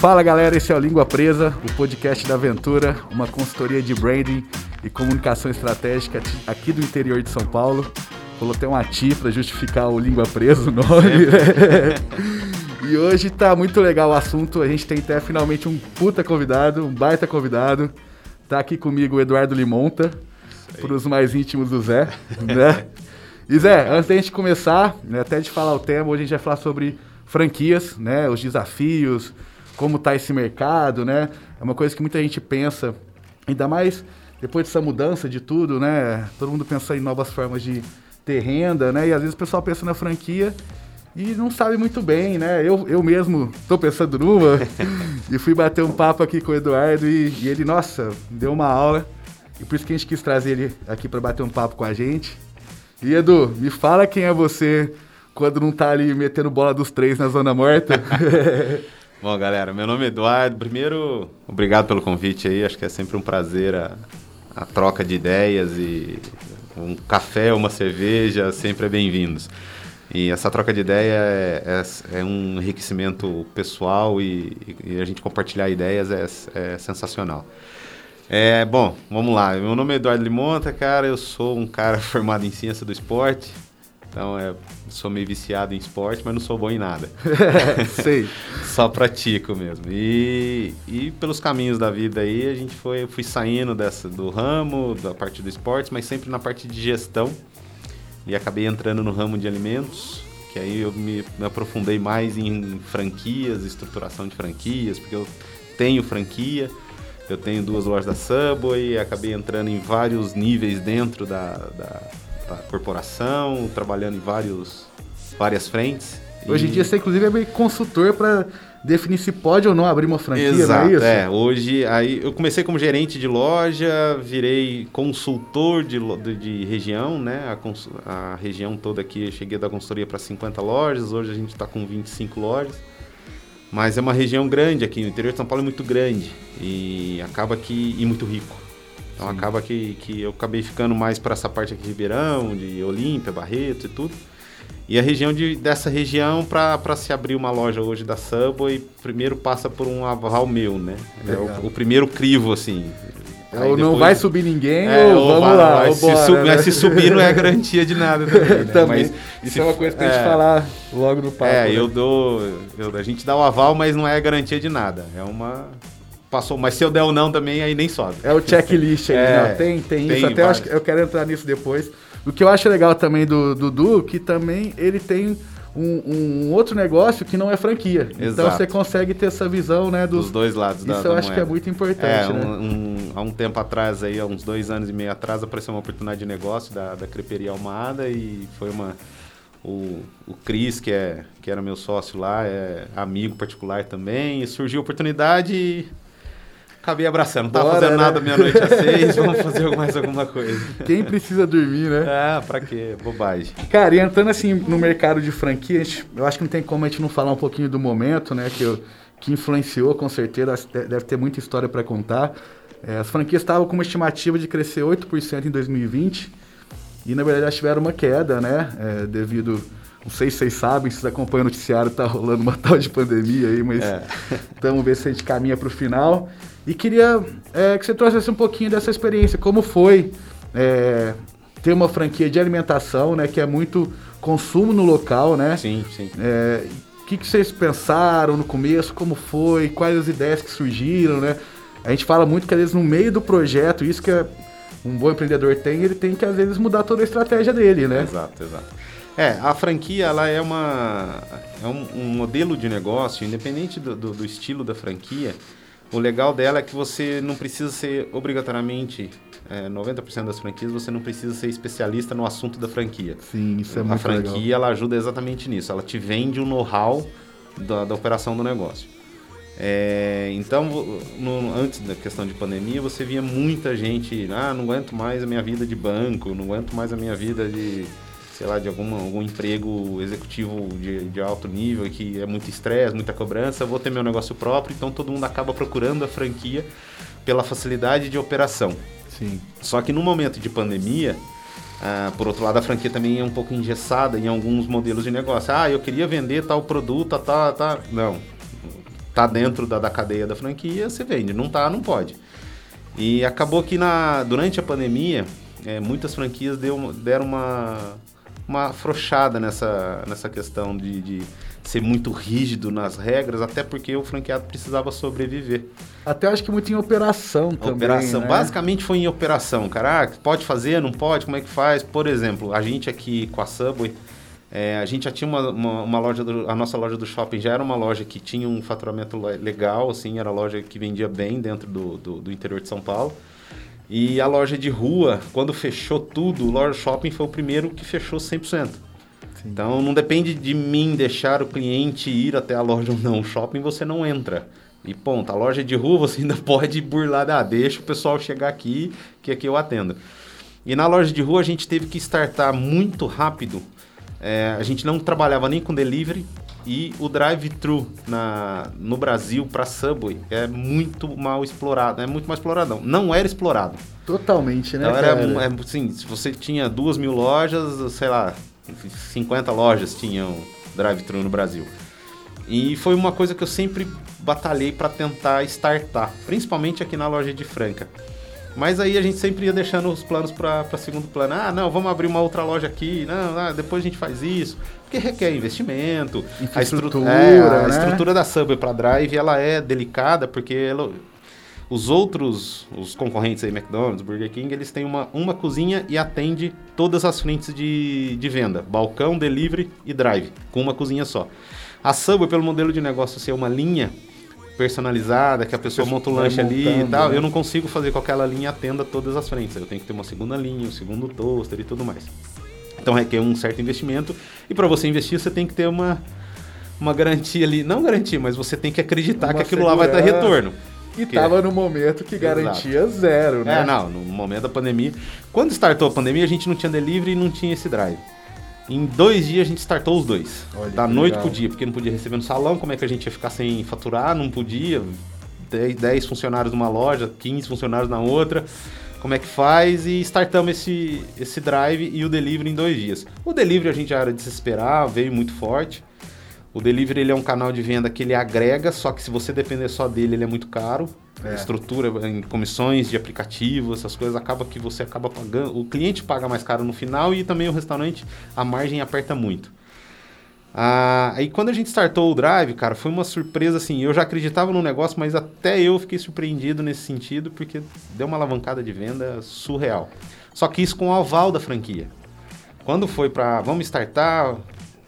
Fala galera, esse é o Língua Presa, o podcast da Aventura, uma consultoria de branding e comunicação estratégica aqui do interior de São Paulo. Coloquei uma TI para justificar o Língua Presa, o nome. e hoje tá muito legal o assunto, a gente tem até finalmente um puta convidado, um baita convidado. Tá aqui comigo o Eduardo Limonta, para os mais íntimos do Zé, né? E Zé, antes da gente começar, né, até de falar o tema, hoje a gente vai falar sobre franquias, né, os desafios, como está esse mercado, né? É uma coisa que muita gente pensa, ainda mais depois dessa mudança de tudo, né? Todo mundo pensa em novas formas de ter renda, né? E às vezes o pessoal pensa na franquia e não sabe muito bem, né? Eu, eu mesmo estou pensando numa e fui bater um papo aqui com o Eduardo e, e, ele, nossa, deu uma aula. E por isso que a gente quis trazer ele aqui para bater um papo com a gente. E Edu, me fala quem é você quando não tá ali metendo bola dos três na zona morta. Bom, galera, meu nome é Eduardo. Primeiro, obrigado pelo convite aí. Acho que é sempre um prazer a, a troca de ideias e um café, uma cerveja, sempre é bem-vindos. E essa troca de ideia é, é, é um enriquecimento pessoal e, e, a gente compartilhar ideias é, é sensacional. É, bom, vamos lá. Meu nome é Eduardo Limonta, cara. Eu sou um cara formado em ciência do esporte. Então, é, sou meio viciado em esporte, mas não sou bom em nada. Sei. Só pratico mesmo. E, e pelos caminhos da vida aí, a gente foi, fui saindo dessa, do ramo, da parte do esporte, mas sempre na parte de gestão. E acabei entrando no ramo de alimentos, que aí eu me, me aprofundei mais em franquias, estruturação de franquias, porque eu tenho franquia, eu tenho duas lojas da Subway, acabei entrando em vários níveis dentro da, da corporação, trabalhando em vários, várias frentes. Hoje em dia você inclusive é meio consultor para definir se pode ou não abrir uma franquia, Exato, não é isso? É, hoje aí eu comecei como gerente de loja, virei consultor de, de, de região, né? A, a, região toda aqui, cheguei da consultoria para 50 lojas, hoje a gente está com 25 lojas. Mas é uma região grande aqui, no interior de São Paulo é muito grande e acaba que e muito rico. Então Sim. acaba que, que eu acabei ficando mais para essa parte aqui de Ribeirão, de Olímpia, Barreto e tudo. E a região de, dessa região, para se abrir uma loja hoje da Subway, primeiro passa por um aval meu, né? É o, o, primeiro crivo, assim. É, ou depois, não vai subir ninguém, é, ou, vamos vai, lá. Vai, se, bora, sub, né? se subir não é garantia de nada também. Né? também. Mas, isso se, é uma coisa que a gente é, falar logo no papo. É, né? eu dou. Eu, a gente dá o aval, mas não é garantia de nada. É uma passou. Mas se eu der ou não também, aí nem sobe. É o checklist aí, é, Tem, tem, tem, isso. Até eu, acho, eu quero entrar nisso depois. O que eu acho legal também do Dudu, que também ele tem um, um, outro negócio que não é franquia. Então, Exato. Então você consegue ter essa visão, né? Dos, dos dois lados Isso da, eu da acho moeda. que é muito importante. É, né? um, há um tempo atrás, aí, há uns dois anos e meio atrás, apareceu uma oportunidade de negócio da, da Creperia Almada e foi uma. O, o Cris, que, é, que era meu sócio lá, é amigo particular também, e surgiu a oportunidade e acabei abraçando. Não tava Bora, fazendo né? nada meia-noite às seis, vamos fazer mais alguma coisa. Quem precisa dormir, né? Ah, pra quê? Bobagem. Cara, e entrando assim no mercado de franquia, eu acho que não tem como a gente não falar um pouquinho do momento, né? Que, eu, que influenciou, com certeza, deve ter muita história para contar. É, as franquias estavam com uma estimativa de crescer 8% em 2020 e, na verdade, elas tiveram uma queda, né? É, devido não sei se vocês sabem, se vocês acompanham o noticiário, tá rolando uma tal de pandemia aí, mas é. vamos ver se a gente caminha para o final. E queria é, que você trouxesse um pouquinho dessa experiência, como foi é, ter uma franquia de alimentação, né, que é muito consumo no local, né? Sim, sim. É, o que, que vocês pensaram no começo, como foi, quais as ideias que surgiram, né? A gente fala muito que às vezes no meio do projeto, isso que é um bom empreendedor tem, ele tem que às vezes mudar toda a estratégia dele, né? Exato, exato. É, a franquia ela é, uma, é um, um modelo de negócio, independente do, do, do estilo da franquia, o legal dela é que você não precisa ser obrigatoriamente é, 90% das franquias você não precisa ser especialista no assunto da franquia. Sim, isso é a muito legal. A franquia ela ajuda exatamente nisso. Ela te vende o um know-how da, da, operação do negócio. É, então, no, antes da questão de pandemia, você via muita gente, ah, não aguento mais a minha vida de banco, não aguento mais a minha vida de sei lá, de algum, algum emprego executivo de, de alto nível que é muito estresse, muita cobrança, vou ter meu negócio próprio, então todo mundo acaba procurando a franquia pela facilidade de operação. Sim. Só que no momento de pandemia, ah, por outro lado, a franquia também é um pouco engessada em alguns modelos de negócio. Ah, eu queria vender tal produto, tal, tal. Não. tá dentro da, da cadeia da franquia, você vende. Não tá, não pode. E acabou que na, durante a pandemia, é, muitas franquias deu, deram uma, uma afrouxada nessa, nessa questão de, de ser muito rígido nas regras, até porque o franqueado precisava sobreviver. Até acho que muito em operação também. Operação, né? basicamente foi em operação, cara. Ah, pode fazer, não pode, como é que faz? Por exemplo, a gente aqui com a Subway, é, a gente já tinha uma, uma, uma, loja, do, a nossa loja do shopping já era uma loja que tinha um faturamento legal, assim, era loja que vendia bem dentro do, do, do interior de São Paulo. E a loja de rua, quando fechou tudo, o loja shopping foi o primeiro que fechou 100%. Sim. Então não depende de mim deixar o cliente ir até a loja ou não. O shopping você não entra. E ponto. A loja de rua você ainda pode burlar, ah, deixa o pessoal chegar aqui, que aqui eu atendo. E na loja de rua a gente teve que startar muito rápido. É, a gente não trabalhava nem com delivery e o drive-thru no Brasil para Subway é muito mal explorado, é muito mais exploradão. Não era explorado. Totalmente, né? Então era, é, assim, se você tinha duas mil lojas, sei lá, 50 lojas tinham drive-thru no Brasil. E foi uma coisa que eu sempre batalhei para tentar startar, principalmente aqui na loja de Franca. Mas aí a gente sempre ia deixando os planos para segundo plano. Ah, não, vamos abrir uma outra loja aqui. Não, ah, depois a gente faz isso. Porque requer investimento. A, estru é, a né? estrutura da Subway para Drive ela é delicada porque ela, os outros, os concorrentes aí, McDonald's, Burger King, eles têm uma, uma cozinha e atende todas as frentes de, de venda. Balcão, delivery e drive, com uma cozinha só. A Subway, pelo modelo de negócio ser uma linha personalizada, que a pessoa monta o lanche ali e tal, né? eu não consigo fazer com aquela linha atenda todas as frentes. Eu tenho que ter uma segunda linha, um segundo toaster e tudo mais. Então requer um certo investimento. E para você investir, você tem que ter uma, uma garantia ali. Não garantia, mas você tem que acreditar uma que aquilo segurança. lá vai dar retorno. E estava no momento que garantia Exato. zero, né? É, não, no momento da pandemia. Quando startou a pandemia, a gente não tinha delivery e não tinha esse drive. Em dois dias a gente startou os dois. Olha, da noite legal. pro dia, porque não podia receber no salão, como é que a gente ia ficar sem faturar? Não podia. 10, 10 funcionários numa loja, 15 funcionários na outra. Como é que faz? E startamos esse, esse drive e o delivery em dois dias. O delivery a gente já era de se esperar, veio muito forte. O delivery ele é um canal de venda que ele agrega, só que se você depender só dele, ele é muito caro. É. Estrutura em comissões de aplicativo, essas coisas, acaba que você acaba pagando. O cliente paga mais caro no final e também o restaurante, a margem aperta muito. Ah, aí quando a gente startou o Drive, cara, foi uma surpresa assim. Eu já acreditava no negócio, mas até eu fiquei surpreendido nesse sentido, porque deu uma alavancada de venda surreal. Só que isso com o aval da franquia. Quando foi para vamos startar,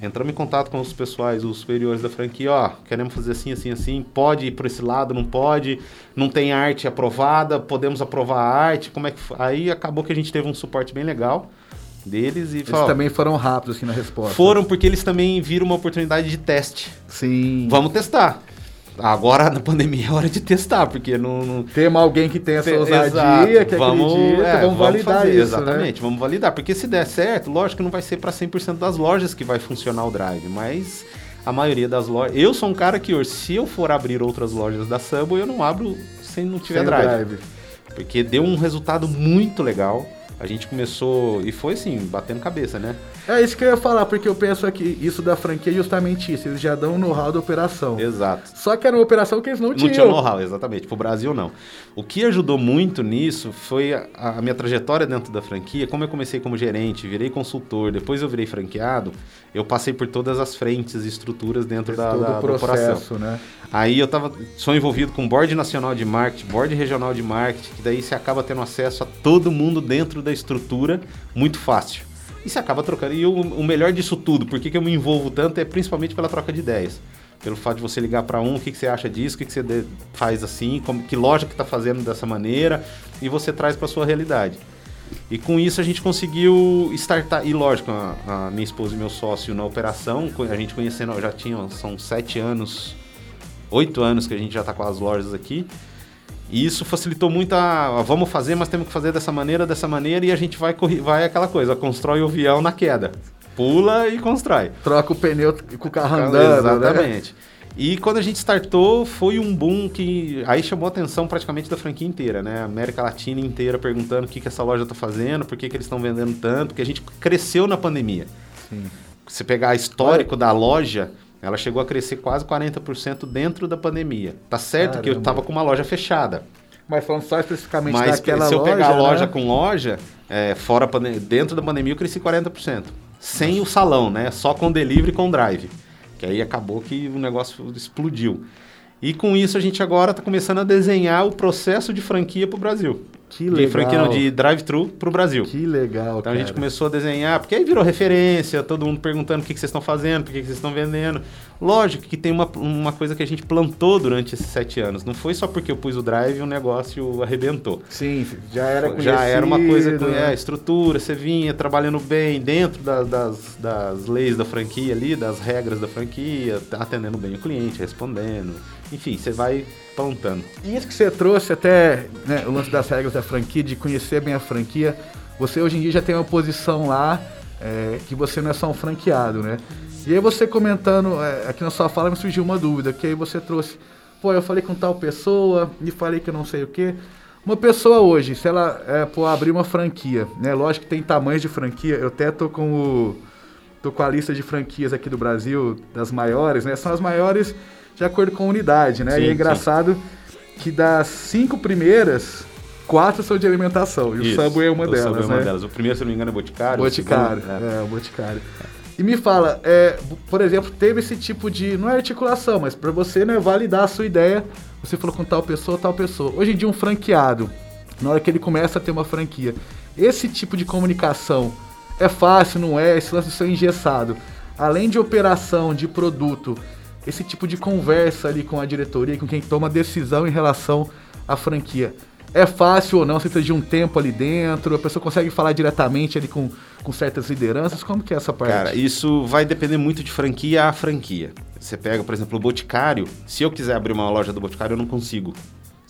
entramos em contato com os pessoais, os superiores da franquia, ó, queremos fazer assim, assim, assim, pode ir por esse lado, não pode, não tem arte aprovada, podemos aprovar a arte, como é que... Aí acabou que a gente teve um suporte bem legal deles e Eles também foram rápidos assim na resposta. Foram porque eles também viram uma oportunidade de teste. Sim. Vamos testar. Agora, na pandemia, é hora de testar, porque não... não... Temos alguém que tem essa ousadia, que vamos, acredita, é, vamos, vamos validar fazer, isso, Exatamente, né? vamos validar. Porque se der certo, lógico que não vai ser para 100% das lojas que vai funcionar o Drive, mas a maioria das lojas... Eu sou um cara que, hoje, se eu for abrir outras lojas da Subway, eu não abro se não tiver drive, drive. Porque deu um resultado muito legal. A gente começou, e foi assim, batendo cabeça, né? É isso que eu ia falar, porque eu penso que isso da franquia é justamente isso. Eles já dão know-how da operação. Exato. Só que era uma operação que eles não tinham. Não tinha know-how, exatamente. Pro Brasil, não. O que ajudou muito nisso foi a, a, minha trajetória dentro da franquia. Como eu comecei como gerente, virei consultor, depois eu virei franqueado, eu passei por todas as frentes e estruturas dentro da, da, o processo, Né? Aí eu tava, sou envolvido com board nacional de marketing, board regional de marketing, que daí você acaba tendo acesso a todo mundo dentro da estrutura muito fácil. E você acaba trocando. E o, o melhor disso tudo, por que, que eu me envolvo tanto, é principalmente pela troca de ideias. Pelo fato de você ligar para um, o que, que você acha disso, o que, que você de, faz assim, como, que loja que está fazendo dessa maneira, e você traz para sua realidade. E com isso a gente conseguiu startar. E lógico, a, a, minha esposa e meu sócio na operação, a gente conhecendo, já tinha, são sete anos, oito anos que a gente já está com as lojas aqui. E isso facilitou muito a, a, vamos fazer, mas temos que fazer dessa maneira, dessa maneira, e a gente vai, vai aquela coisa, constrói o avião na queda. Pula e constrói. Troca o pneu com o carro andando. Né? Exatamente. Né? E quando a gente startou, foi um boom que aí chamou a atenção praticamente da franquia inteira, né? A América Latina inteira perguntando o que, que essa loja está fazendo, por que, que eles estão vendendo tanto, porque a gente cresceu na pandemia. Sim. Se pegar histórico da loja, Ela chegou a crescer quase 40% dentro da pandemia. Tá certo Caramba. que eu estava com uma loja fechada. Mas falando só especificamente Mas daquela se eu loja, pegar a loja né? com loja, é, fora dentro da pandemia eu cresci 40%. Sem o salão, né? Só com delivery e com drive. Que aí acabou que o negócio explodiu. E com isso a gente agora está começando a desenhar o processo de franquia para o Brasil. Que de legal. franquia não, de drive-thru para o Brasil. Que legal, Então cara. a gente começou a desenhar, porque aí virou referência, todo mundo perguntando o que, que vocês estão fazendo, por que, que vocês estão vendendo. Lógico que tem uma, uma coisa que a gente plantou durante esses sete anos. Não foi só porque eu pus o drive e o negócio arrebentou. Sim, já era conhecido. Já era uma coisa com né? é, estrutura, você vinha trabalhando bem dentro da- das, das leis da franquia ali, das regras da franquia, atendendo bem o cliente, respondendo. Enfim, você vai plantando. E isso que você trouxe até né, o lance das regras da franquia, de conhecer bem a franquia. Você hoje em dia já tem uma posição lá é, que você não é só um franqueado, né? E aí você comentando é, aqui na sua fala me surgiu uma dúvida, que aí você trouxe, pô, eu falei com tal pessoa e falei que eu não sei o quê. Uma pessoa hoje, se ela é, pô, abrir uma franquia, né? Lógico que tem tamanhos de franquia, eu até tô com o. tô com a lista de franquias aqui do Brasil, das maiores, né? São as maiores de acordo com a unidade, né? Sim, e é sim. engraçado que das cinco primeiras, quatro são de alimentação. E Isso, o Subway é uma o delas, Subway é né? uma delas. O primeiro, se não me engano, é Boticário. Boticário, segundo- é. é, o Boticário. E me fala, é, por exemplo, teve esse tipo de, não é articulação, mas para você né, validar a sua ideia, você falou com tal pessoa, tal pessoa. Hoje em dia um franqueado, na hora que ele começa a ter uma franquia, esse tipo de comunicação é fácil, não é? Esse lance de ser engessado. Além de operação, de produto, esse tipo de conversa ali com a diretoria, com quem toma decisão em relação à franquia. É fácil ou não? Você precisa de um tempo ali dentro? A pessoa consegue falar diretamente ali com, com certas lideranças? Como que é essa parte? Cara, isso vai depender muito de franquia a franquia. Você pega, por exemplo, o Boticário. Se eu quiser abrir uma loja do Boticário, eu não consigo.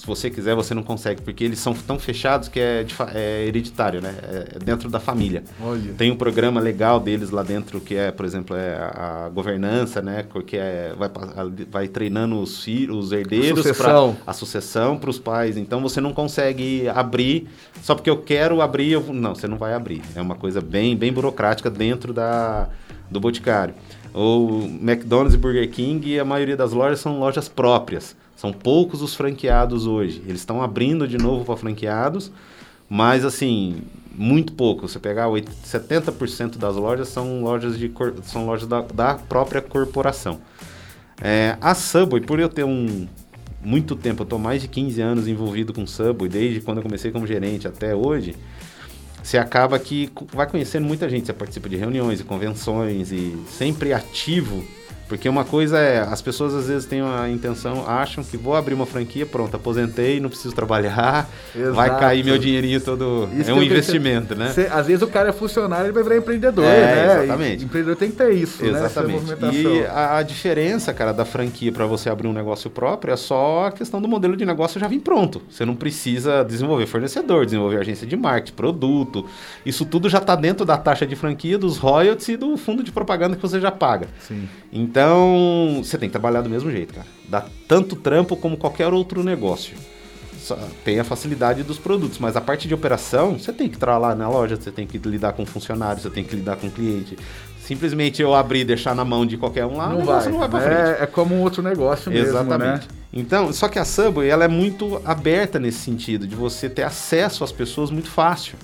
Se você quiser, você não consegue, porque eles são tão fechados que é, é hereditário, né? É dentro da família. Olha. Tem um programa legal deles lá dentro que é, por exemplo, é a, a governança, né? Que é, vai, vai treinando os filhos, os herdeiros para a sucessão para os pais. Então você não consegue abrir só porque eu quero abrir. Eu, não, você não vai abrir. É uma coisa bem, bem burocrática dentro da, do boticário. O McDonald's e Burger King, a maioria das lojas são lojas próprias. São poucos os franqueados hoje. Eles estão abrindo de novo para franqueados, mas assim, muito pouco. Você pegar oit- 70% das lojas são lojas, de, são lojas da, da própria corporação. É, a Subway, por eu ter um muito tempo, eu tô mais de 15 anos envolvido com Subway, desde quando eu comecei como gerente até hoje, você acaba que vai conhecendo muita gente, você participa de reuniões e convenções e sempre ativo, porque uma coisa é, as pessoas às vezes têm a intenção, acham que vou abrir uma franquia, pronto, aposentei, não preciso trabalhar, vai Exato. cair meu dinheirinho todo, Isso é um investimento, né? Cê- às vezes o cara é funcionário ele vai virar empreendedor, É, né? exatamente. E empreendedor tem que ter isso, né? Exatamente. movimentação. E a, a diferença, cara, da franquia para você abrir um negócio próprio é só a questão do modelo de negócio já vir pronto. Você não precisa desenvolver fornecedor, desenvolver agência de marketing, produto. Isso tudo já está dentro da taxa de franquia, dos royalties e do fundo de propaganda que você já paga. Sim. Então, você tem que trabalhar do mesmo jeito, cara. Dá tanto trampo como qualquer outro negócio. Só tem a facilidade dos produtos, mas a parte de operação, você tem que estar lá na loja, você tem que lidar com funcionário, você tem que lidar com cliente. Simplesmente eu abrir e deixar na mão de qualquer um lá, não vai. não vai pra frente. É, é como um outro negócio mesmo, Exatamente. né? Então, só que a Subway, ela é muito aberta nesse sentido, de você ter acesso às pessoas muito fácil.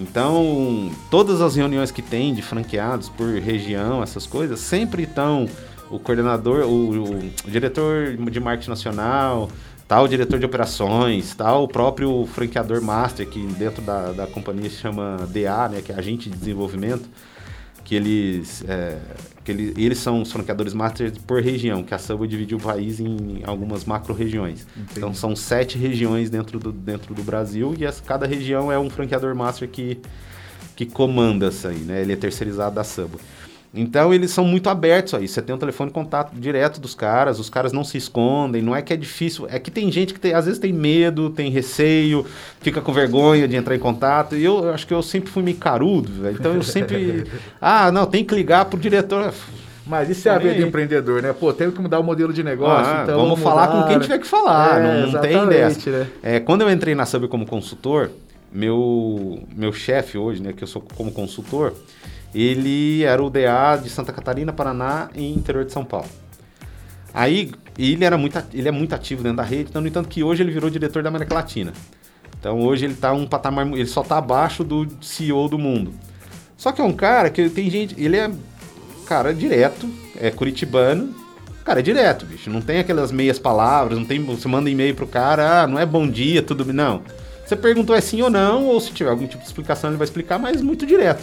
Então, todas as reuniões que tem de franqueados por região, essas coisas, sempre estão o coordenador, o, o diretor de marketing nacional, tal diretor de operações, tal o próprio franqueador master, que dentro da, da companhia se chama DA, né, que é agente de desenvolvimento, que eles, é, que ele- eles são os franqueadores master por região, que a Subway dividiu o país em algumas macro-regiões. Então são sete regiões dentro do, dentro do Brasil e essa- cada região é um franqueador master que, que comanda isso aí, né? Ele é terceirizado da Subway. Então eles são muito abertos a isso. Você tem um telefone de contato direto dos caras, os caras não se escondem, não é que é difícil, é que tem gente que tem- às vezes tem medo, tem receio, fica com vergonha de entrar em contato. E eu, eu acho que eu sempre fui meio carudo, velho. Então eu sempre. ah, não, tem que ligar pro diretor. Mas isso é a vida de aí. empreendedor, né? Pô, teve que mudar o modelo de negócio, Ah, então vamos falar mudar, com quem tiver que falar, É, não, não tem dessa. né? É, quando eu entrei na Subway como consultor, meu, meu chefe hoje, né, que eu sou como consultor, ele era o DA de Santa Catarina, Paraná e interior de São Paulo. Aí ele era muito, ele é muito ativo dentro da rede, então, no entanto que hoje ele virou diretor da América Latina. Então hoje ele tá um patamar, ele só tá abaixo do CEO do mundo. Só que é um cara que tem gente, ele é cara direto, é curitibano, cara é direto, bicho, não tem aquelas meias palavras, não tem, você manda e-mail pro cara, ah, não é bom dia, tudo bem, não. Você perguntou é sim ou não, ou se tiver algum tipo de explicação ele vai explicar, mas muito direto.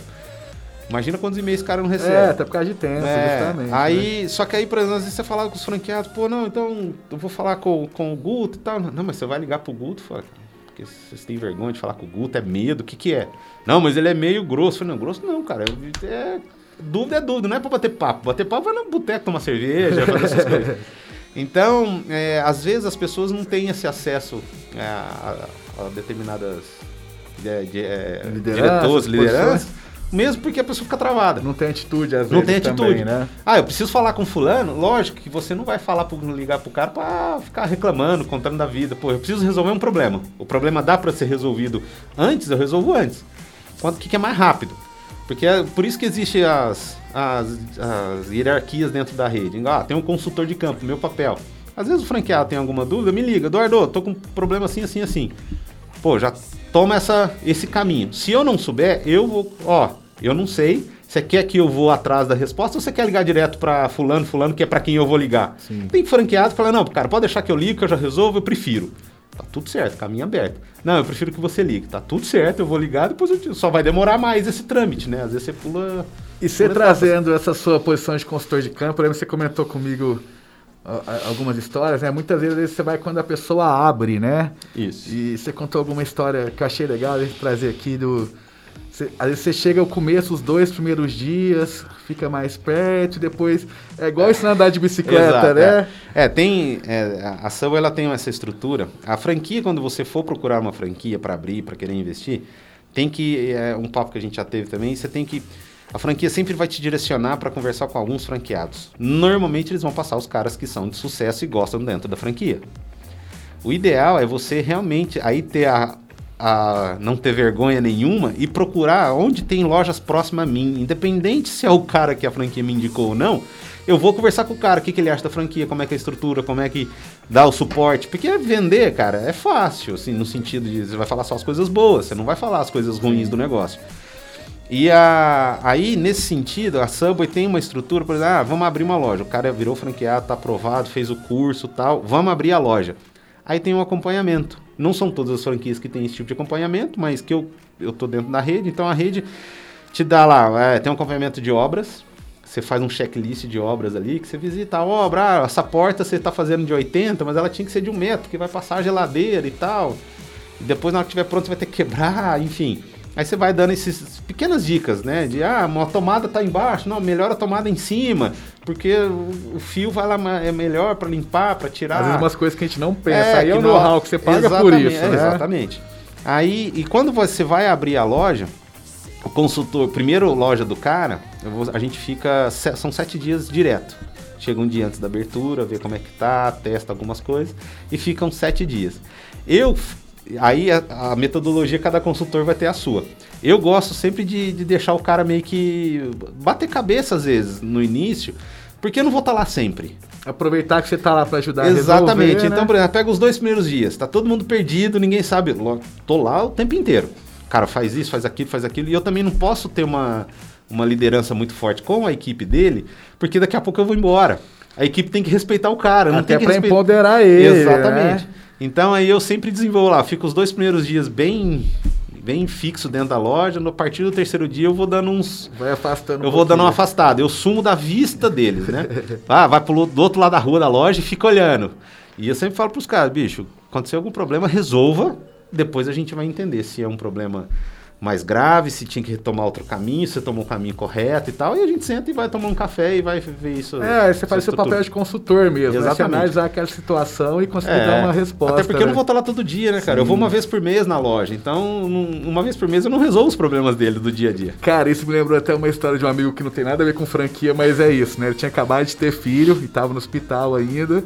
Imagina quantos e-mails esse cara não recebe. É, até por causa de tempo, É, justamente. aí, né? só que aí, por exemplo, às vezes você fala com os franqueados, pô, não, então eu vou falar com, com o Guto e tal. Não, mas você vai ligar pro Guto, fala, porque vocês têm vergonha de falar com o Guto, é medo, o que que é? Não, mas ele é meio grosso. Eu falei, não, grosso não, cara, é, dúvida é dúvida, não é pra bater papo. Bater papo vai no boteco tomar cerveja, fazer essas coisas. Então, é, às vezes as pessoas não têm esse acesso é, a, a determinadas é, de, é, Lideranças, diretores, lideranças. Mesmo porque a pessoa fica travada. Não tem atitude, às Não vezes, tem também, atitude. né? Ah, eu preciso falar com fulano? Lógico que você não vai falar pro, ligar pro cara pra ficar reclamando, contando da vida. Pô, eu preciso resolver um problema. O problema dá pra ser resolvido antes, eu resolvo antes. Quanto que que é mais rápido? Porque é por isso que existe as, as, as hierarquias dentro da rede. Ah, tem um consultor de campo, meu papel. Às vezes o franqueado tem alguma dúvida, me liga, Eduardo, tô com um problema assim, assim, assim. Pô, já toma essa, esse caminho. Se eu não souber, eu vou, ó, eu não sei. Você quer que eu vou atrás da resposta ou você quer ligar direto pra fulano, fulano, que é pra quem eu vou ligar? Sim. Tem franqueado que fala, não, cara, pode deixar que eu ligo, que eu já resolvo, eu prefiro. Tá tudo certo, caminho aberto. Não, eu prefiro que você ligue. Tá tudo certo, eu vou ligar, depois eu te- só vai demorar mais esse trâmite, né? Às vezes você pula... E você trazendo essa sua posição de consultor de campo, lembra você comentou comigo algumas histórias, né? Muitas vezes você vai quando a pessoa abre, né? Isso. E você contou alguma história que eu achei legal a gente trazer aqui do. você- às vezes você chega ao começo, os dois primeiros dias, fica mais perto, e depois. É igual isso andar de bicicleta, Exato, né? É, É, tem é, a- a ela tem essa estrutura. A franquia, quando você for procurar uma franquia para abrir, para querer investir, tem que é um papo que a gente já teve também. Você tem que a franquia sempre vai te direcionar para conversar com alguns franqueados. Normalmente eles vão passar os caras que são de sucesso e gostam dentro da franquia. O ideal é você realmente aí ter a, a não ter vergonha nenhuma e procurar onde tem lojas próximas a mim, independente se é o cara que a franquia me indicou ou não. Eu vou conversar com o cara, o que, que ele acha da franquia, como é que é a estrutura, como é que dá o suporte. Porque vender, cara, é fácil, assim, no sentido de você vai falar só as coisas boas, você não vai falar as coisas ruins do negócio. E a, aí, nesse sentido, a Subway tem uma estrutura, por exemplo, ah, vamos abrir uma loja. O cara virou franqueado, tá aprovado, fez o curso tal, vamos abrir a loja. Aí tem um acompanhamento. Não são todas as franquias que têm esse tipo de acompanhamento, mas que eu, eu tô dentro da rede, então a rede te dá lá, é, tem um acompanhamento de obras, você faz um checklist de obras ali, que você visita a obra, ah, essa porta você está fazendo de 80, mas ela tinha que ser de um metro, porque vai passar a geladeira e tal. E depois, na hora que estiver pronto, você vai ter que quebrar, enfim. Aí você vai dando essas pequenas dicas, né? De, ah, uma tomada tá embaixo, não, melhor a tomada em cima, porque o, fio vai lá, é melhor para limpar, para tirar. Às vezes umas coisas que a gente não pensa. Aí é o know-how que você paga por isso, é, né? Exatamente. Aí, e quando você vai abrir a loja, o consultor, primeiro loja do cara, vou- a gente fica, são sete dias direto. Chega um dia antes da abertura, vê como é que tá, testa algumas coisas e ficam sete dias. Eu, aí a, a metodologia cada consultor vai ter a sua. Eu gosto sempre de, de deixar o cara meio que bater cabeça às vezes no início, porque eu não vou estar lá sempre. Aproveitar que você tá lá pra ajudar Exatamente. resolver, então, né? por exemplo, pega os dois primeiros dias, tá todo mundo perdido, ninguém sabe. Tô lá o tempo inteiro. Cara, faz isso, faz aquilo, faz aquilo. E eu também não posso ter uma, uma liderança muito forte com a equipe dele, porque daqui a pouco eu vou embora. A equipe tem que respeitar o cara, não tem que pra respeitar. empoderar ele, Exatamente. né? Então aí eu sempre desenvolvo lá, fico os dois primeiros dias bem bem fixo dentro da loja, no a partir do terceiro dia eu vou dando uns Vai afastando eu um vou dando uma afastada, eu sumo da vista deles, né? Ah, vai pro, do outro lado da rua da loja e fica olhando. E eu sempre falo pros caras, bicho, aconteceu algum problema, resolva, depois a gente vai entender se é um problema mais grave, se tinha que retomar outro caminho, se tomou o caminho correto e tal, e a gente senta e vai tomar um café e vai ver isso. É, você faz seu papel de consultor mesmo, né? Você Exatamente. analisar aquela situação e conseguir É, dar uma resposta. Até porque eu não né? vou estar lá todo dia, né, cara? Eu vou uma vez por mês na loja. Então, num- uma vez por mês eu não resolvo os problemas dele do dia a dia. Cara, isso me lembrou até uma história de um amigo que não tem nada a ver com franquia, mas é isso, né? Ele tinha acabado de ter filho e tava no hospital ainda.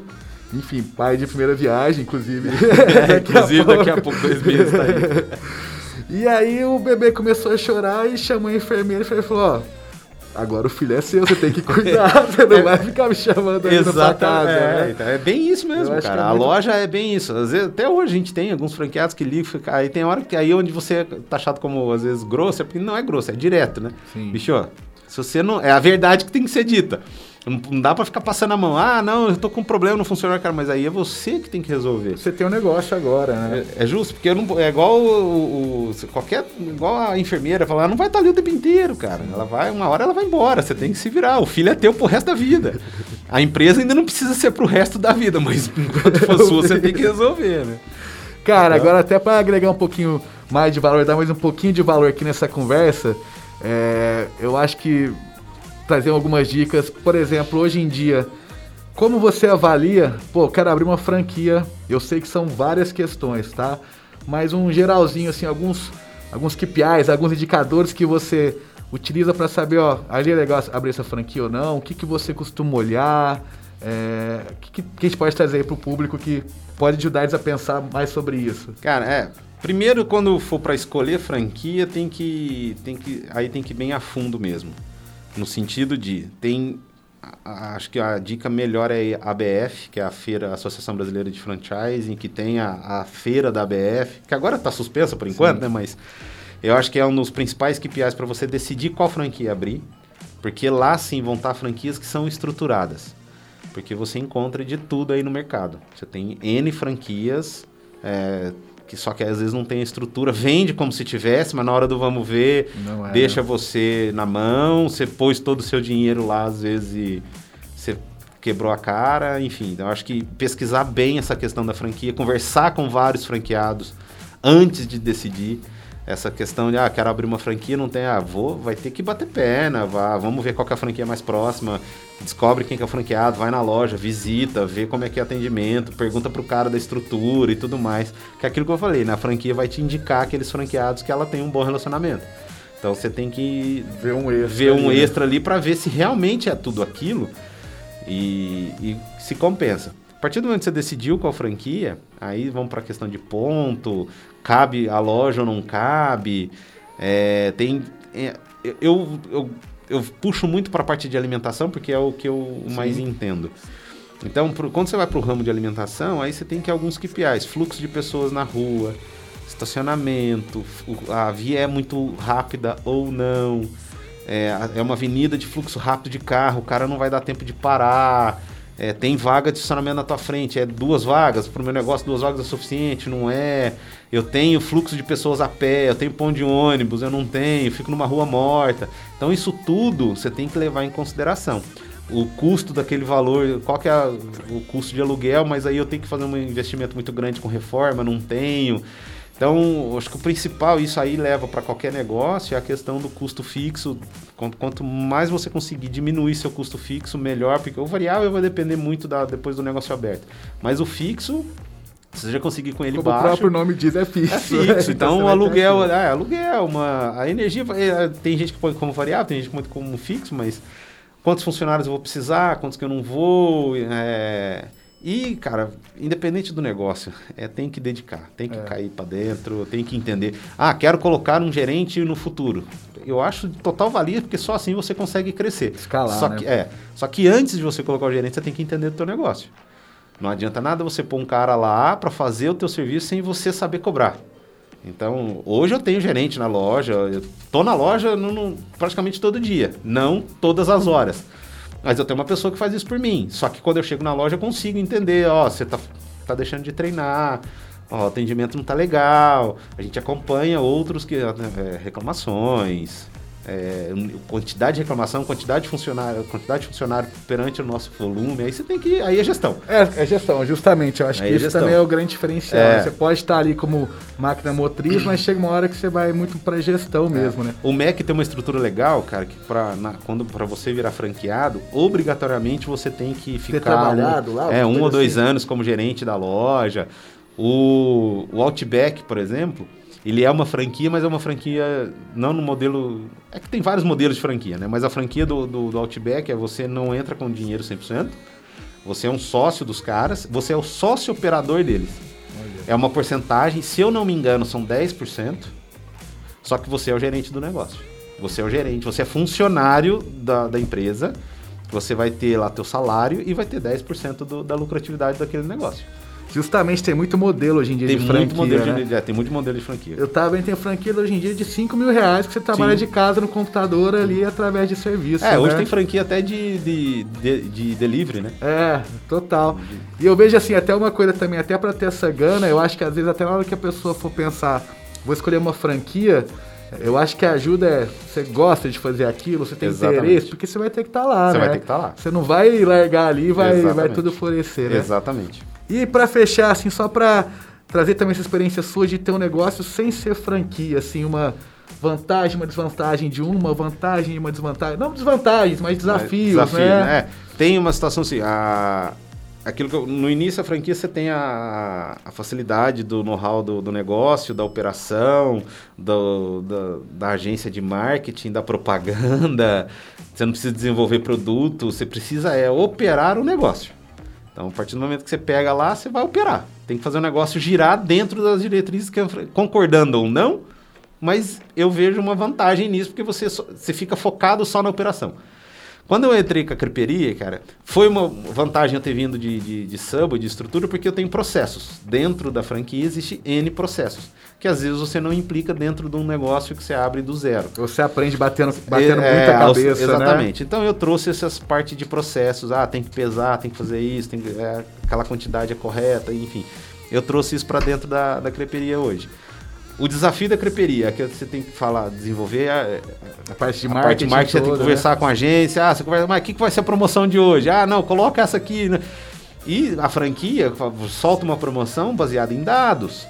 Enfim, pai de primeira viagem, inclusive. Daqui a Inclusive, daqui a pouco, dois meses tá aí. E aí o bebê começou a chorar e chamou a enfermeira e falou, ó, agora o filho é seu, você tem que cuidar, você não vai ficar me chamando aí na casa. É, né? então é bem isso mesmo, cara. É a muito... loja é bem isso. Às vezes, até hoje a gente tem alguns franqueados que ligam, aí tem hora que aí onde você é taxado como, às vezes, grosso, é porque não é grosso, é direto, né? Sim. Bicho, se você não. É a verdade que tem que ser dita. Não dá pra ficar passando a mão. Ah, não, eu tô com um problema, não funciona, cara. Mas aí é você que tem que resolver. Você tem um negócio agora, né? É, é justo, porque não, é igual o, o, qualquer. Igual a enfermeira falar, não vai estar ali o tempo inteiro, cara. Ela vai, uma hora ela vai embora. Você tem que se virar. O filho é teu pro resto da vida. A empresa ainda não precisa ser pro resto da vida, mas enquanto for sua, você tem que resolver, né? Cara, então... agora até para agregar um pouquinho mais de valor, dar mais um pouquinho de valor aqui nessa conversa, é, eu acho que trazer algumas dicas. Por exemplo, hoje em dia, como você avalia? Pô, quero abrir uma franquia. Eu sei que são várias questões, tá? Mas um geralzinho, assim, alguns, alguns KPIs, alguns indicadores que você utiliza para saber, ó, ali é legal abrir essa franquia ou não, o que, que você costuma olhar, é, o que, que a gente pode trazer para o público que pode ajudar eles a pensar mais sobre isso? Cara, é, primeiro quando for para escolher franquia, tem que, tem que, aí tem que ir bem a fundo mesmo. No sentido de, tem. Acho que a dica melhor é a ABF, que é a feira, a Associação Brasileira de Franchising, que tem a, a feira da ABF, que agora está suspensa por enquanto, Sim. né? Mas eu acho que é um dos principais KPIs para você decidir qual franquia abrir, porque lá sim vão estar franquias que são estruturadas. Porque você encontra de tudo aí no mercado. Você tem N franquias, é, que só que às vezes não tem estrutura, vende como se tivesse, mas na hora do vamos ver, é, deixa você na mão, você pôs todo o seu dinheiro lá, às vezes, e você quebrou a cara, enfim. Então, eu acho que pesquisar bem essa questão da franquia, conversar com vários franqueados antes de decidir essa questão de, ah, quero abrir uma franquia, não tem, ah, vou, vai ter que bater perna, vá, vamos ver qual é a franquia mais próxima, descobre quem que é o franqueado, vai na loja, visita, vê como é que é o atendimento, pergunta pro cara da estrutura e tudo mais. Que é aquilo que eu falei, na né? franquia vai te indicar aqueles franqueados que ela tem um bom relacionamento. Então você tem que ver um extra, ver um ali, né? extra ali para ver se realmente é tudo aquilo e, e se compensa. A partir do momento que você decidiu qual franquia, aí vamos para a questão de ponto, cabe a loja ou não cabe. É, tem, é, eu, eu, eu puxo muito para a parte de alimentação porque é o que eu Sim. mais entendo. Então, pro, quando você vai para o ramo de alimentação, aí você tem que alguns KPIs, fluxo de pessoas na rua, estacionamento, a via é muito rápida ou não, é, é uma avenida de fluxo rápido de carro, o cara não vai dar tempo de parar, é, tem vaga de estacionamento na tua frente, é duas vagas, para o meu negócio duas vagas é suficiente, não é. Eu tenho fluxo de pessoas a pé, eu tenho ponto de ônibus, eu não tenho, fico numa rua morta. Então isso tudo você tem que levar em consideração. O custo daquele valor, qual que é a, o custo de aluguel, mas aí eu tenho que fazer um investimento muito grande com reforma, não tenho. Então, acho que o principal, isso aí leva para qualquer negócio, é a questão do custo fixo. Quanto, quanto, mais você conseguir diminuir seu custo fixo, melhor, porque o variável vai depender muito da, depois do negócio aberto. Mas o fixo, se você já conseguir com ele Como baixo... o próprio nome diz, é fixo. É fixo. então, então o aluguel, é, aluguel, uma, a energia, é, tem gente que põe como variável, tem gente que põe como fixo, mas quantos funcionários eu vou precisar, quantos que eu não vou... É, e, cara, independente do negócio, é, tem que dedicar, tem que é. cair para dentro, tem que entender. Ah, quero colocar um gerente no futuro. Eu acho de total valia, porque só assim você consegue crescer. Escalar, só né? que, é, só que antes de você colocar o gerente, você tem que entender do teu negócio. Não adianta nada você pôr um cara lá para fazer o teu serviço sem você saber cobrar. Então, hoje eu tenho gerente na loja, eu tô na loja no, no, praticamente todo dia, não todas as horas. Mas eu tenho uma pessoa que faz isso por mim. Só que quando eu chego na loja eu consigo entender, ó, você tá, tá deixando de treinar, ó, o atendimento não tá legal. A gente acompanha outros que é, reclamações, é, quantidade de reclamação, quantidade de funcionário, quantidade de funcionário perante o nosso volume, aí você tem que. Aí é gestão. É, é gestão, justamente. Eu acho aí que é isso gestão. também é o grande diferencial. É. Você pode estar ali como máquina motriz, mas chega uma hora que você vai muito para gestão é. mesmo, né? O MEC tem uma estrutura legal, cara, que pra, na, quando para você virar franqueado, obrigatoriamente você tem que ficar. Ter trabalhado um, lá? É, um ou dois assim. anos como gerente da loja. O, o Outback, por exemplo ele é uma franquia, mas é uma franquia não no modelo. É que tem vários modelos de franquia, né? Mas a franquia do, do, do Outback é você não entra com dinheiro 100%, você é um sócio dos caras, você é o sócio operador deles. Olha. É uma porcentagem, se eu não me engano, são 10%, só que você é o gerente do negócio. Você é o gerente, você é funcionário da, da empresa, você vai ter lá teu salário e vai ter 10% do, da lucratividade daquele negócio. Justamente tem muito modelo hoje em dia Tem de muito, franquia, modelo né? de, é, tem muito modelo de franquia. Eu tava vendo, tem franquia hoje em dia de 5 mil reais que você trabalha Sim. de casa no computador ali através de serviço. É, hoje né? tem franquia até de, de, de, de delivery, né? É, total. E eu vejo assim, até uma coisa também, até pra ter essa gana, eu acho que às vezes até na hora que a pessoa for pensar, vou escolher uma franquia, eu acho que a ajuda é, você gosta de fazer aquilo, você tem Exatamente. interesse, porque você vai ter que estar lá, Você né? vai ter que estar lá. Você não vai largar ali e vai, vai tudo florescer, né? Exatamente. E pra fechar, assim, só pra trazer também essa experiência sua de ter um negócio sem ser franquia, assim, uma vantagem, uma desvantagem de uma, vantagem e uma desvantagem. Não desvantagens, mas desafios, Desafio, né? É, tem uma situação assim, a, aquilo que eu- no início a franquia você tem a, a facilidade do know-how do, do negócio, da operação, do, da, da agência de marketing, da propaganda. Você não precisa desenvolver produto, você precisa é operar o negócio. Então, a partir do momento que você pega lá, você vai operar. Tem que fazer o negócio girar dentro das diretrizes, concordando ou não, mas eu vejo uma vantagem nisso, porque você, você fica focado só na operação. Quando eu entrei com a creperia, cara, foi uma vantagem eu ter vindo de, de, de sub, de estrutura, porque eu tenho processos. Dentro da franquia existe N processos, que às vezes você não implica dentro de um negócio que você abre do zero. Você aprende batendo, batendo É, muita cabeça, né? Exatamente. Então eu trouxe essas partes de processos. Ah, tem que pesar, tem que fazer isso, tem que, é, aquela quantidade é correta, enfim. Eu trouxe isso para dentro da, da creperia hoje. O desafio da creperia é que você tem que falar, desenvolver a, A parte de a marketing, parte de marketing, você tem que né? conversar com a agência. Ah, você conversa, mas o que, que vai ser a promoção de hoje? Ah, não, coloca essa aqui. Né? E a franquia solta uma promoção baseada em dados.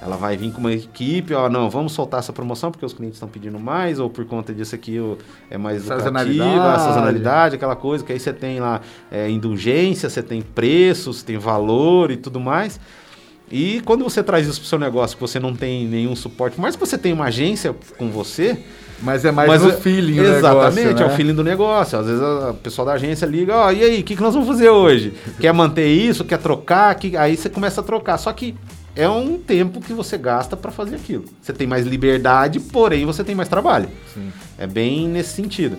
Ela vai vir com uma equipe, ó, não, vamos soltar essa promoção porque os clientes estão pedindo mais, ou por conta disso aqui ó, é mais Sazonalidade. lucrativa, a sazonalidade, aquela coisa, que aí você tem lá é, indulgência, você tem preços, tem valor e tudo mais. E quando você traz isso para o seu negócio, que você não tem nenhum suporte, mas que você tem uma agência com você, Mas é mais mas o o- feeling do Exatamente, negócio, é o né? feeling do negócio. Às vezes o pessoal da agência liga, ó, e aí, o que, que nós vamos fazer hoje? Quer manter isso? Quer trocar? Que... Aí você começa a trocar. Só que é um tempo que você gasta para fazer aquilo. Você tem mais liberdade, porém você tem mais trabalho. Sim. É bem nesse sentido.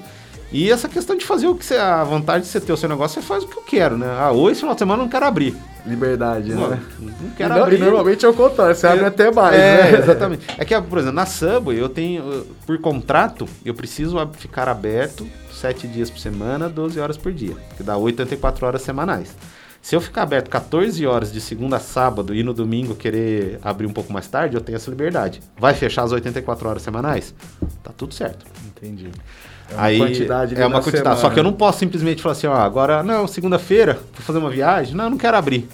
E essa questão de fazer o que você. A vontade de você ter o seu negócio, você faz o que eu quero, né? Ah, hoje, final de semana, eu não quero abrir. Liberdade, Não, né? não E, quero não- e abrir. normalmente é o contrário, você abre É, até mais, é, né? exatamente. É que, por exemplo, na Subway, eu tenho, por contrato, eu preciso ficar aberto 7 dias por semana, 12 horas por dia, que dá 84 horas semanais. Se eu ficar aberto 14 horas de segunda a sábado e no domingo querer abrir um pouco mais tarde, eu tenho essa liberdade. Vai fechar as 84 horas semanais? Tá tudo certo. Entendi. É uma Aí quantidade é uma quantidade. semana. Só que eu não posso simplesmente falar assim, ó, agora, não, segunda-feira, vou fazer uma viagem. Não, eu não quero abrir.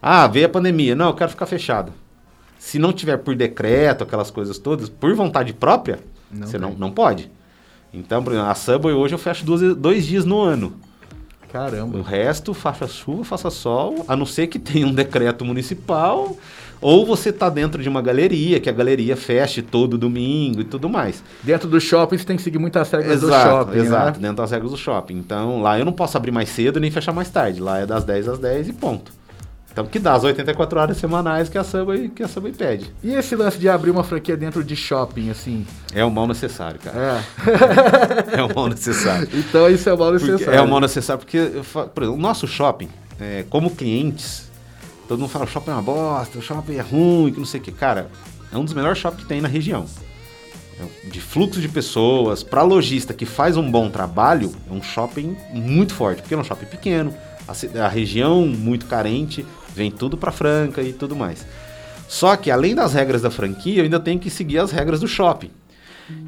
Ah, veio a pandemia. Não, eu quero ficar fechado. Se não tiver por decreto, aquelas coisas todas, por vontade própria, Não você tem. não, não pode. Então, por exemplo, a Subway hoje eu fecho duas, dois dias no ano. O Caramba. resto, faça chuva, faça sol, a não ser que tenha um decreto municipal, ou você tá dentro de uma galeria, que a galeria feche todo domingo e tudo mais. Dentro do shopping você tem que seguir muitas regras do Exato, shopping, exato, né? dentro das regras do shopping. Então, lá eu não posso abrir mais cedo nem fechar mais tarde. Lá é das 10 às 10 e ponto. Então, que dá as 84 horas semanais que a Subway, que a Subway pede. E esse lance de abrir uma franquia dentro de shopping, assim? É o mal necessário, cara. É. É, o mal necessário. então isso é mal Porque necessário. é o mal necessário, porque, por exemplo, o nosso shopping, é, como clientes, todo mundo fala, o shopping é uma bosta, o shopping é ruim, que não sei o que. Cara, é um dos melhores shoppings que tem na região. É, De fluxo de pessoas, para lojista que faz um bom trabalho, é um shopping muito forte, porque é um shopping pequeno, a, a região muito carente, vem tudo para Franca e tudo mais. Só que além das regras da franquia, eu ainda tenho que seguir as regras do shopping.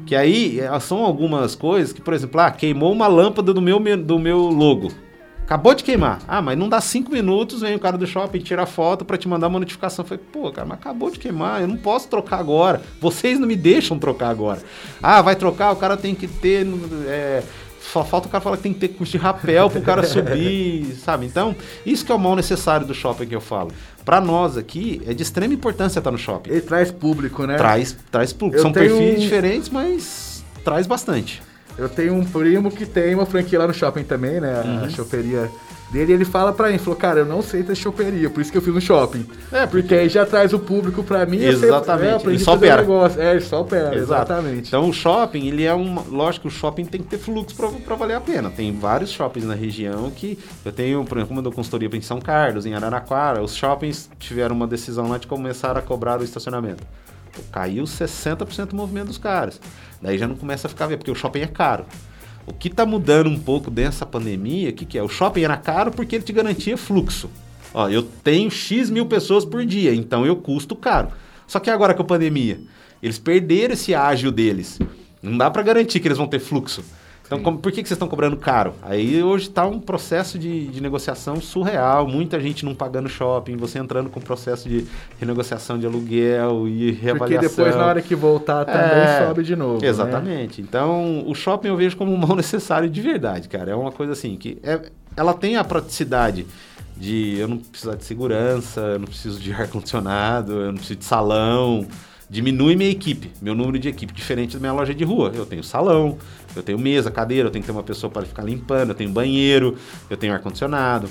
Que aí eh, são algumas coisas que, por exemplo, ah, queimou uma lâmpada do meu, me- do meu logo. Acabou de queimar. Ah, mas não dá cinco minutos, vem o cara do shopping tirar foto pra te mandar uma notificação. Eu falei, pô, cara, mas acabou de queimar, eu não posso trocar agora. Vocês não me deixam trocar agora. Ah, vai trocar, o cara tem que ter. é, só falta o cara falar que tem que ter custo de rapel pro cara subir, sabe? Então, isso que é o mal necessário do shopping que eu falo. Pra nós aqui, é de extrema importância estar no shopping. Ele traz público, né? Traz, traz público. Eu São tenho perfis diferentes, mas traz bastante. Eu tenho um primo que tem uma franquia lá no shopping também, né? Uhum. A choperia dele, ele fala pra mim, falou, cara, eu não sei ter choperia, por isso que eu fiz no shopping. É, porque aí já traz o público pra mim. Exatamente, sei, é, ele só opera. Um é, ele só opera, Exato. exatamente. Então o shopping, ele é um, lógico que o shopping tem que ter fluxo pra, pra valer a pena. Tem vários shoppings na região que, eu tenho, por exemplo, como eu dou consultoria em São Carlos, em Araraquara, os shoppings tiveram uma decisão lá de começar a cobrar o estacionamento. Caiu 60% do movimento dos caras. Daí já não começa a ficar ver, porque o shopping é caro. O que está mudando um pouco dessa pandemia, o que, que é? O shopping era caro porque ele te garantia fluxo. Ó, eu tenho X mil pessoas por dia, então eu custo caro. Só que agora com a pandemia, eles perderam esse ágio deles. Não dá para garantir que eles vão ter fluxo. Então, como, por que, que vocês estão cobrando caro? Aí hoje está um processo de, de, negociação surreal, muita gente não pagando shopping, você entrando com processo de renegociação de aluguel e reavaliação. Porque depois, na hora que voltar, também é, sobe de novo. Né? Exatamente. Né? Então, o shopping eu vejo como um mal necessário de verdade, cara. É uma coisa assim que é, ela tem a praticidade de eu não precisar de segurança, eu não preciso de ar-condicionado, eu não preciso de salão diminui minha equipe, meu número de equipe, diferente da minha loja de rua. Eu tenho salão, eu tenho mesa, cadeira, eu tenho que ter uma pessoa para ficar limpando, eu tenho banheiro, eu tenho ar-condicionado.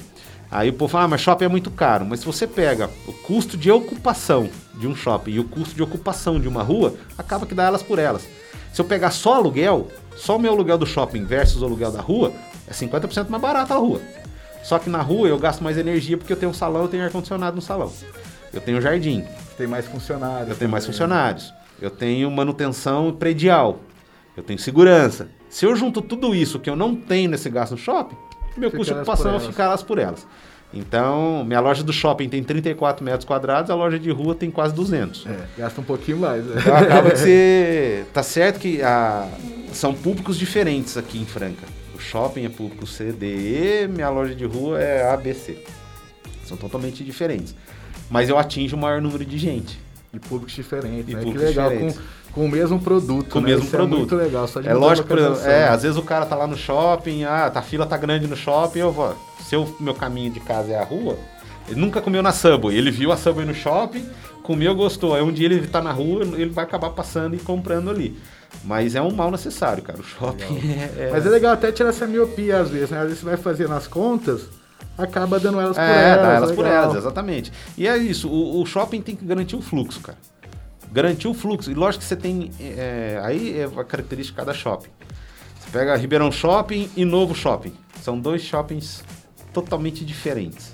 Aí o povo fala, ah, mas shopping é muito caro. Mas se você pega o custo de ocupação de um shopping e o custo de ocupação de uma rua, acaba que dá elas por elas. Se eu pegar só aluguel, só o meu aluguel do shopping versus o aluguel da rua, é 50% mais barato a rua. Só que na rua eu gasto mais energia porque eu tenho um salão, eu tenho ar-condicionado no salão. Eu tenho jardim. Tem mais funcionários. Eu tenho mais funcionários. Eu tenho manutenção predial. Eu tenho segurança. Se eu junto tudo isso que eu não tenho nesse gasto no shopping, meu custo de ocupação é ficar elas por elas. Então, minha loja do shopping tem 34 metros quadrados, a loja de rua tem quase 200. É, gasta um pouquinho mais. Né? Então, acaba de ser... Tá certo que a... são públicos diferentes aqui em Franca. O shopping é público C, D, E, minha loja de rua é A, B, C. São totalmente diferentes mas eu atinjo o maior número de gente. E públicos diferentes, e né? Públicos que legal, diferentes. Com, com o mesmo produto. Com né? o mesmo Isso produto. É muito legal. Só de é lógico, é, às vezes o cara tá lá no shopping, ah, tá, a fila tá grande no shopping, eu vou. Se o meu caminho de casa é a rua, ele nunca comeu na Subway. Ele viu a Subway no shopping, comeu, gostou. Aí um dia ele tá na rua, ele vai acabar passando e comprando ali. Mas é um mal necessário, cara. O shopping é, é... Mas é legal até tirar essa miopia às vezes, né? Às vezes você vai fazer nas contas acaba dando elas é, por elas. Dá elas legal. por elas, exatamente. E é isso, o, o, shopping tem que garantir o fluxo, cara. Garantir o fluxo. E lógico que você tem. É, aí é a característica cada shopping. Você pega Ribeirão Shopping e Novo Shopping. São dois shoppings totalmente diferentes.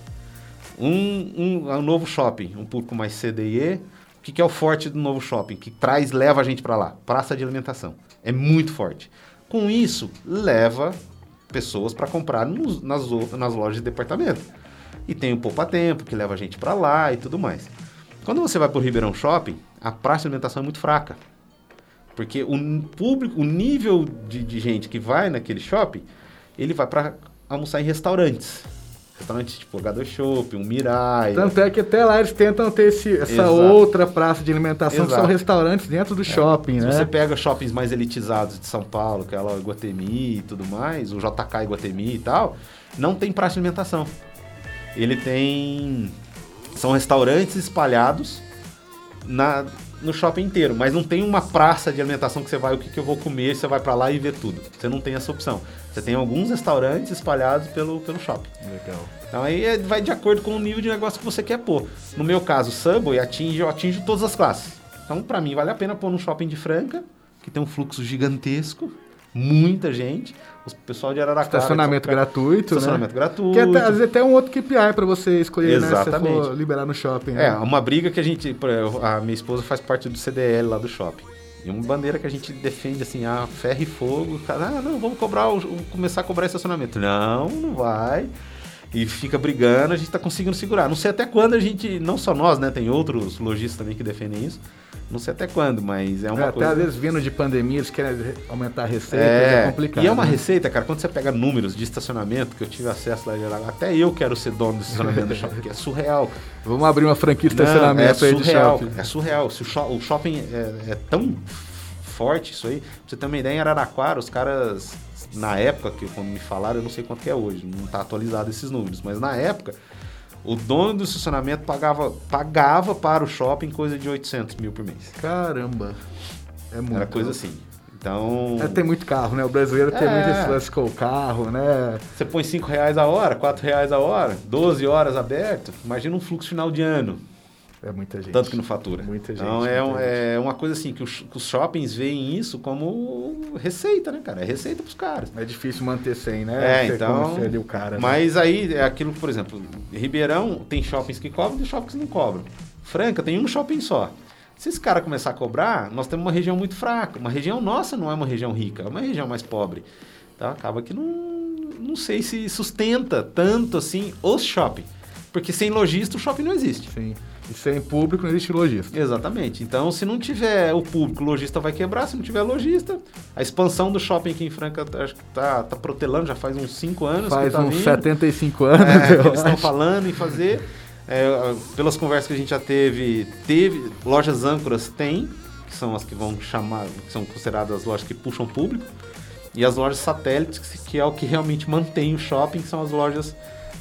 Um, um, um novo shopping, um público mais CDE. O que, que é o forte do novo shopping? Que traz, leva a gente para lá? Praça de alimentação. É muito forte. Com isso, leva pessoas para comprar nos, nas, nas lojas de departamento. E tem o Poupa Tempo, que leva a gente para lá e tudo mais. Quando você vai para o Ribeirão Shopping, a praça de alimentação é muito fraca. Porque o público, o nível de, de gente que vai naquele shopping, ele vai para almoçar em restaurantes. Restaurantes tipo H2 Shop, um Mirai. Tanto é que até lá eles tentam ter esse, essa Exato. outra praça de alimentação, Exato. que são restaurantes dentro do é. shopping, Se né? você pega shoppings mais elitizados de São Paulo, que é lá Iguatemi e tudo mais, o JK Iguatemi e tal, não tem praça de alimentação. Ele tem... São restaurantes espalhados na, no shopping inteiro, mas não tem uma praça de alimentação que você vai, o que, que eu vou comer, você vai para lá e vê tudo. Você não tem essa opção. Você tem alguns restaurantes espalhados pelo, pelo shopping. Legal. Então aí é, vai de acordo com o nível de negócio que você quer pôr. No meu caso, Subway atinge, eu atinjo todas as classes. Então, para mim, vale a pena pôr num shopping de Franca, que tem um fluxo gigantesco, muita gente. O pessoal de Araraquara... Estacionamento gratuito, Estacionamento né? gratuito. Que até, às vezes até um outro KPI para você escolher, Exatamente. né? Se for liberar no shopping. Né? É, uma briga que a gente... A minha esposa faz parte do CDL lá do shopping. E uma bandeira que a gente defende assim, a ferro e fogo. Cara, ah, não, vamos cobrar, começar a cobrar estacionamento. Não, não vai. E fica brigando, a gente tá conseguindo segurar. Não sei até quando a gente, não só nós, né? Tem outros lojistas também que defendem isso. Não sei até quando, mas é uma é, coisa... Até às vezes vindo de pandemia, eles querem aumentar a receita, é, é complicado. E é uma né? receita, cara, quando você pega números de estacionamento, que eu tive acesso lá, até eu quero ser dono do estacionamento do shopping, que é surreal. Vamos abrir uma franquia de estacionamento Não, é aí surreal, de shopping. É surreal. Se o, shopping é, é tão forte isso aí, pra você ter uma ideia, em Araraquara, os caras, na época, que quando me falaram, eu não sei quanto que é hoje, não tá atualizado esses números, mas na época o dono do estacionamento pagava, pagava para o shopping coisa de 800 mil por mês. Caramba! É muito. Era coisa assim. Então. É, tem muito carro, né? O brasileiro tem É. muito esse lance com o carro, né? Você põe 5 reais a hora, 4 reais a hora, 12 horas aberto. Imagina um fluxo final de ano. É muita gente. Tanto que não fatura. Muita gente, Então é, um- é uma coisa assim que os, que os shoppings veem isso como receita, né, cara? É receita pros caras. É difícil manter sem, né? É, Você então. ali o cara. né? Mas aí é aquilo, por exemplo, Ribeirão tem shoppings que cobram e shoppings que não cobram. Franca tem um shopping só. Se esse cara começar a cobrar, nós temos uma região muito fraca. Uma região nossa não é uma região rica, é uma região mais pobre. Tá? Acaba que não, não sei se sustenta tanto assim os shopping. Porque sem lojista o shopping não existe. Sim. Sem público não existe lojista. Exatamente. Então, se não tiver o público, o lojista vai quebrar. Se não tiver lojista, a expansão do shopping aqui em Franca acho que tá, tá protelando já faz uns 5 anos. Faz que tá uns vindo. 75 anos, É, que eles estão falando em fazer. É, pelas conversas que a gente já teve, teve lojas âncoras tem, que são as que vão chamar, que são consideradas as lojas que puxam público, e as lojas satélites, que é o que realmente mantém o shopping, que são as lojas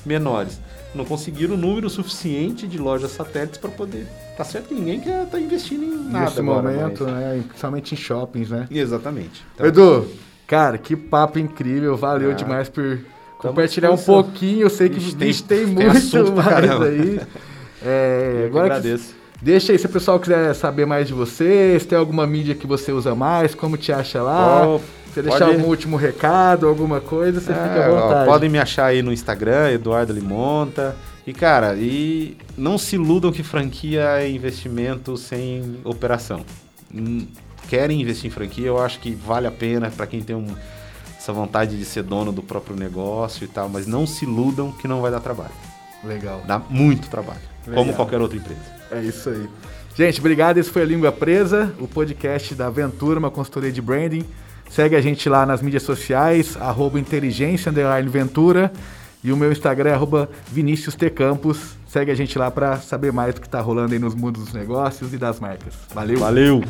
menores. Não conseguiram o número suficiente de lojas satélites para poder. Tá certo que ninguém quer estar investindo em nada Nesse agora, momento, mas- né? Principalmente em shoppings, né? Exatamente. Então, Edu, cara, que papo incrível. Valeu Ah, demais por compartilhar um pouquinho. Eu sei que Ixi, tem- tem, tem muito pra mais caramba. aí. É, eu agradeço. deixa aí se o pessoal quiser saber mais de você, se tem alguma mídia que você usa mais, como te acha lá. Se você pode- deixar algum último recado, alguma coisa, você fica É, à ó, vontade. podem me achar aí no Instagram, Eduardo Limonta. E, cara, e não se iludam que franquia é investimento sem operação. Hum, Querem investir em franquia, eu acho que vale a pena para quem tem um- essa vontade de ser dono do próprio negócio e tal, mas não se iludam que não vai dar trabalho. Legal. Dá muito trabalho, Legal. como qualquer outra empresa. É isso aí. Gente, obrigado. Esse foi a Língua Presa, o podcast da Aventura, uma consultoria de branding. Segue a gente lá nas mídias sociais, arroba inteligência, Ventura. E o meu Instagram é arroba Vinícius T. Campos. Segue a gente lá para saber mais do que está rolando aí nos mundos dos negócios e das marcas. Valeu! Valeu!